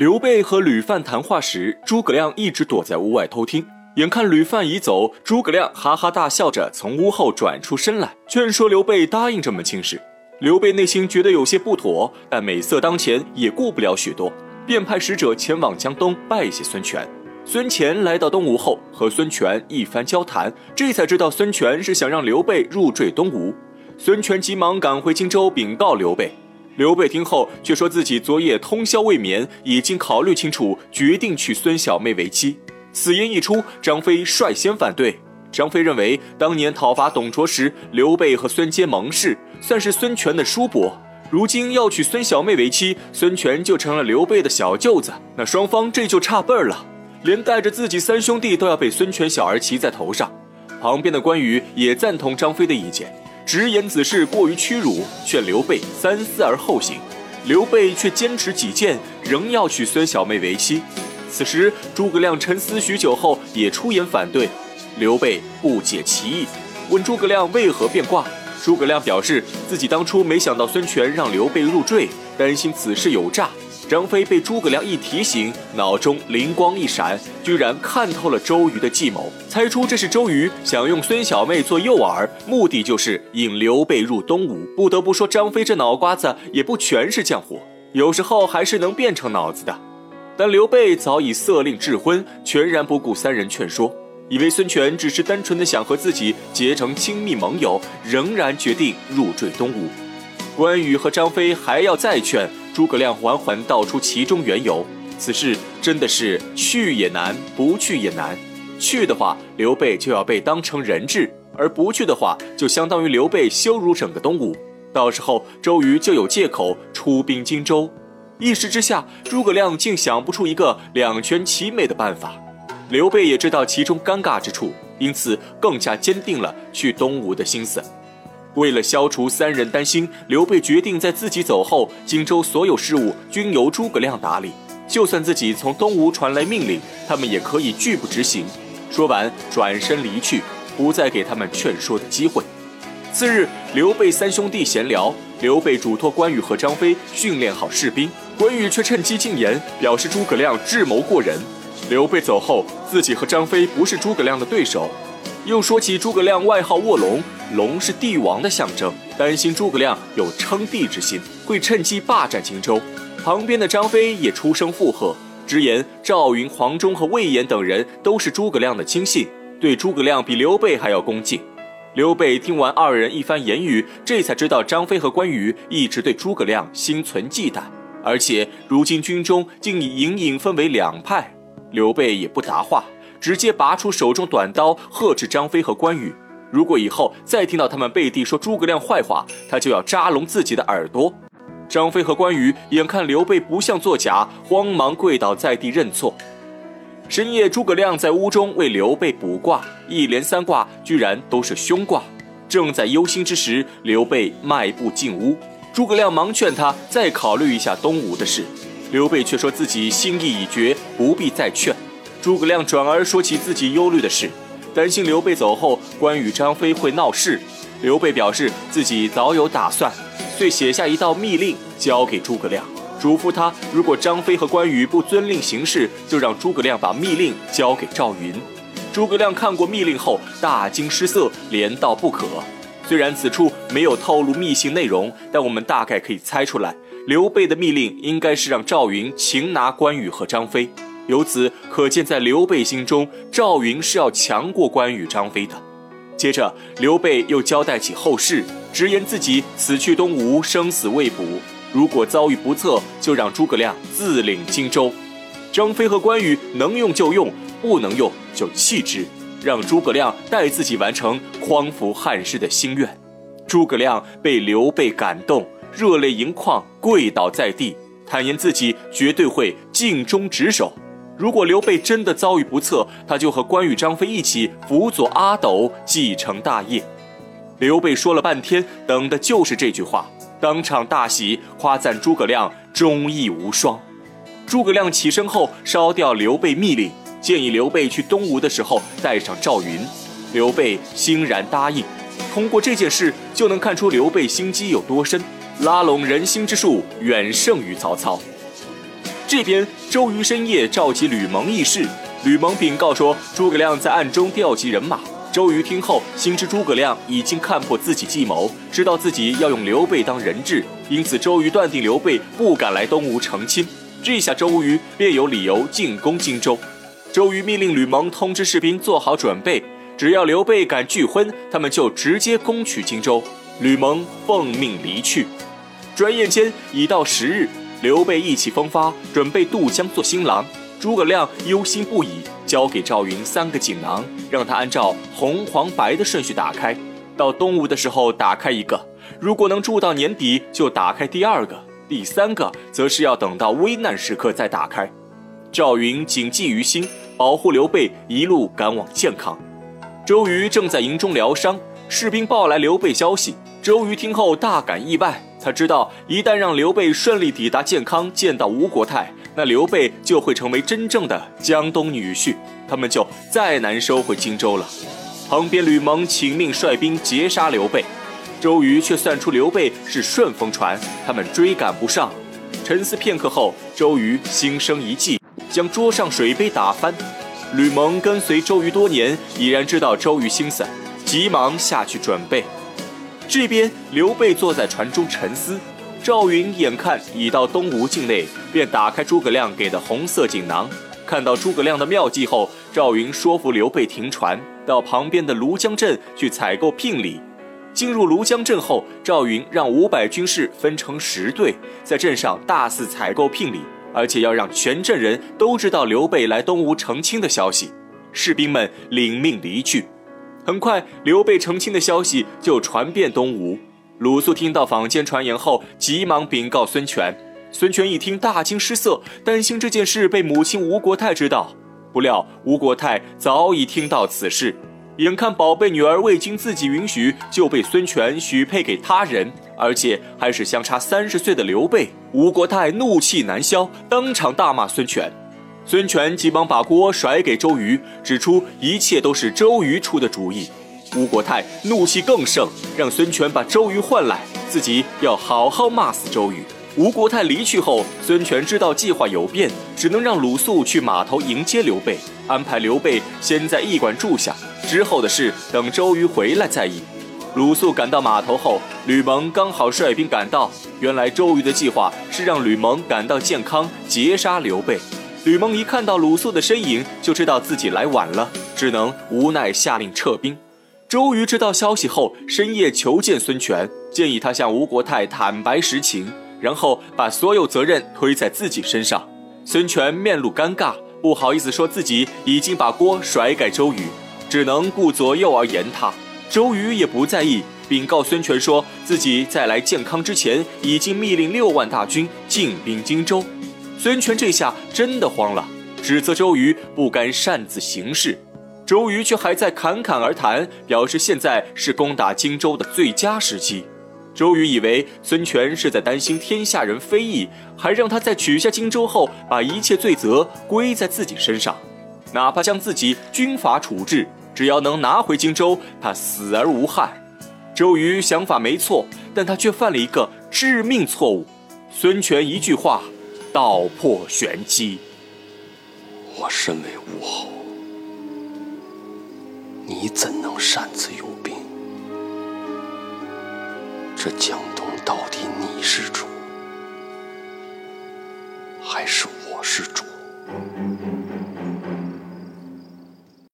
刘备和吕范谈话时，诸葛亮一直躲在屋外偷听。眼看吕范已走，诸葛亮哈哈大笑着从屋后转出身来，劝说刘备答应这门亲事。刘备内心觉得有些不妥，但美色当前，也顾不了许多，便派使者前往江东拜谢孙权。孙乾来到东吴后，和孙权一番交谈，这才知道孙权是想让刘备入赘东吴。孙权急忙赶回荆州禀告刘备。刘备听后却说自己昨夜通宵未眠，已经考虑清楚，决定娶孙小妹为妻。此言一出，张飞率先反对。张飞认为，当年讨伐董卓时，刘备和孙坚盟誓，算是孙权的叔伯。如今要娶孙小妹为妻，孙权就成了刘备的小舅子，那双方这就差辈儿了，连带着自己三兄弟都要被孙权小儿骑在头上。旁边的关羽也赞同张飞的意见。直言此事过于屈辱，劝刘备三思而后行。刘备却坚持己见，仍要娶孙小妹为妻。此时，诸葛亮沉思许久后也出言反对。刘备不解其意，问诸葛亮为何变卦。诸葛亮表示自己当初没想到孙权让刘备入赘，担心此事有诈。张飞被诸葛亮一提醒，脑中灵光一闪，居然看透了周瑜的计谋，猜出这是周瑜想用孙小妹做诱饵，目的就是引刘备入东吴。不得不说，张飞这脑瓜子也不全是浆糊，有时候还是能变成脑子的。但刘备早已色令智昏，全然不顾三人劝说，以为孙权只是单纯的想和自己结成亲密盟友，仍然决定入赘东吴。关羽和张飞还要再劝。诸葛亮缓缓道出其中缘由，此事真的是去也难，不去也难。去的话，刘备就要被当成人质；而不去的话，就相当于刘备羞辱整个东吴。到时候周瑜就有借口出兵荆州。一时之下，诸葛亮竟想不出一个两全其美的办法。刘备也知道其中尴尬之处，因此更加坚定了去东吴的心思。为了消除三人担心，刘备决定在自己走后，荆州所有事务均由诸葛亮打理。就算自己从东吴传来命令，他们也可以拒不执行。说完，转身离去，不再给他们劝说的机会。次日，刘备三兄弟闲聊，刘备嘱托关羽和张飞训练好士兵，关羽却趁机进言，表示诸葛亮智谋过人。刘备走后，自己和张飞不是诸葛亮的对手。又说起诸葛亮外号卧龙，龙是帝王的象征，担心诸葛亮有称帝之心，会趁机霸占荆州。旁边的张飞也出声附和，直言赵云、黄忠和魏延等人都是诸葛亮的亲信，对诸葛亮比刘备还要恭敬。刘备听完二人一番言语，这才知道张飞和关羽一直对诸葛亮心存忌惮，而且如今军中竟已隐隐分为两派。刘备也不答话。直接拔出手中短刀，呵斥张飞和关羽：“如果以后再听到他们背地说诸葛亮坏话，他就要扎聋自己的耳朵。”张飞和关羽眼看刘备不像作假，慌忙跪倒在地认错。深夜，诸葛亮在屋中为刘备卜卦，一连三卦居然都是凶卦。正在忧心之时，刘备迈步进屋，诸葛亮忙劝他再考虑一下东吴的事，刘备却说自己心意已决，不必再劝。诸葛亮转而说起自己忧虑的事，担心刘备走后，关羽、张飞会闹事。刘备表示自己早有打算，遂写下一道密令交给诸葛亮，嘱咐他如果张飞和关羽不遵令行事，就让诸葛亮把密令交给赵云。诸葛亮看过密令后大惊失色，连道不可。虽然此处没有透露密信内容，但我们大概可以猜出来，刘备的密令应该是让赵云擒拿关羽和张飞。由此可见，在刘备心中，赵云是要强过关羽、张飞的。接着，刘备又交代起后事，直言自己此去东吴，生死未卜，如果遭遇不测，就让诸葛亮自领荆州。张飞和关羽能用就用，不能用就弃之，让诸葛亮代自己完成匡扶汉室的心愿。诸葛亮被刘备感动，热泪盈眶，跪倒在地，坦言自己绝对会尽忠职守。如果刘备真的遭遇不测，他就和关羽、张飞一起辅佐阿斗继承大业。刘备说了半天，等的就是这句话，当场大喜，夸赞诸葛亮忠义无双。诸葛亮起身后，烧掉刘备密令，建议刘备去东吴的时候带上赵云。刘备欣然答应。通过这件事，就能看出刘备心机有多深，拉拢人心之术远胜于曹操。这边，周瑜深夜召集吕蒙议事，吕蒙禀告说诸葛亮在暗中调集人马。周瑜听后，心知诸葛亮已经看破自己计谋，知道自己要用刘备当人质，因此周瑜断定刘备不敢来东吴成亲。这下周瑜便有理由进攻荆州。周瑜命令吕蒙通知士兵做好准备，只要刘备敢拒婚，他们就直接攻取荆州。吕蒙奉命离去。转眼间已到十日，刘备意气风发，准备渡江做新郎。诸葛亮忧心不已，交给赵云三个锦囊，让他按照红、黄、白的顺序打开。到东吴的时候打开一个，如果能住到年底，就打开第二个，第三个则是要等到危难时刻再打开。赵云谨记于心，保护刘备一路赶往健康。周瑜正在营中疗伤，士兵报来刘备消息。周瑜听后大感意外，他知道一旦让刘备顺利抵达健康，见到吴国太。那刘备就会成为真正的江东女婿，他们就再难收回荆州了。旁边吕蒙请命率兵截杀刘备，周瑜却算出刘备是顺风船，他们追赶不上。沉思片刻后，周瑜心生一计，将桌上水杯打翻。吕蒙跟随周瑜多年，已然知道周瑜心思，急忙下去准备。这边刘备坐在船中沉思。赵云眼看已到东吴境内，便打开诸葛亮给的红色锦囊，看到诸葛亮的妙计后，赵云说服刘备停船，到旁边的庐江镇去采购聘礼。进入庐江镇后，赵云让五百军士分成十队，在镇上大肆采购聘礼，而且要让全镇人都知道刘备来东吴成亲的消息。士兵们领命离去。很快，刘备成亲的消息就传遍东吴。鲁肃听到坊间传言后，急忙禀告孙权。孙权一听，大惊失色，担心这件事被母亲吴国太知道。不料吴国太早已听到此事，眼看宝贝女儿未经自己允许就被孙权许配给他人，而且还是相差三十岁的刘备，吴国太怒气难消，当场大骂孙权。孙权急忙把锅甩给周瑜，指出一切都是周瑜出的主意。吴国太怒气更盛，让孙权把周瑜唤来，自己要好好骂死周瑜。吴国太离去后，孙权知道计划有变，只能让鲁肃去码头迎接刘备，安排刘备先在驿馆住下，之后的事等周瑜回来再议。鲁肃赶到码头后，吕蒙刚好率兵赶到。原来周瑜的计划是让吕蒙赶到健康截杀刘备。吕蒙一看到鲁肃的身影，就知道自己来晚了，只能无奈下令撤兵。周瑜知道消息后，深夜求见孙权，建议他向吴国太坦白实情，然后把所有责任推在自己身上。孙权面露尴尬，不好意思说自己已经把锅甩给周瑜，只能顾左右而言他。周瑜也不在意，禀告孙权说自己在来建康之前，已经密令六万大军进兵荆州。孙权这下真的慌了，指责周瑜不该擅自行事。周瑜却还在侃侃而谈，表示现在是攻打荆州的最佳时机。周瑜以为孙权是在担心天下人非议，还让他在取下荆州后，把一切罪责归在自己身上，哪怕将自己军法处置，只要能拿回荆州，他死而无憾。周瑜想法没错，但他却犯了一个致命错误。孙权一句话，道破玄机。我身为武侯。你怎能擅自用兵？这江东到底你是主，还是我是主？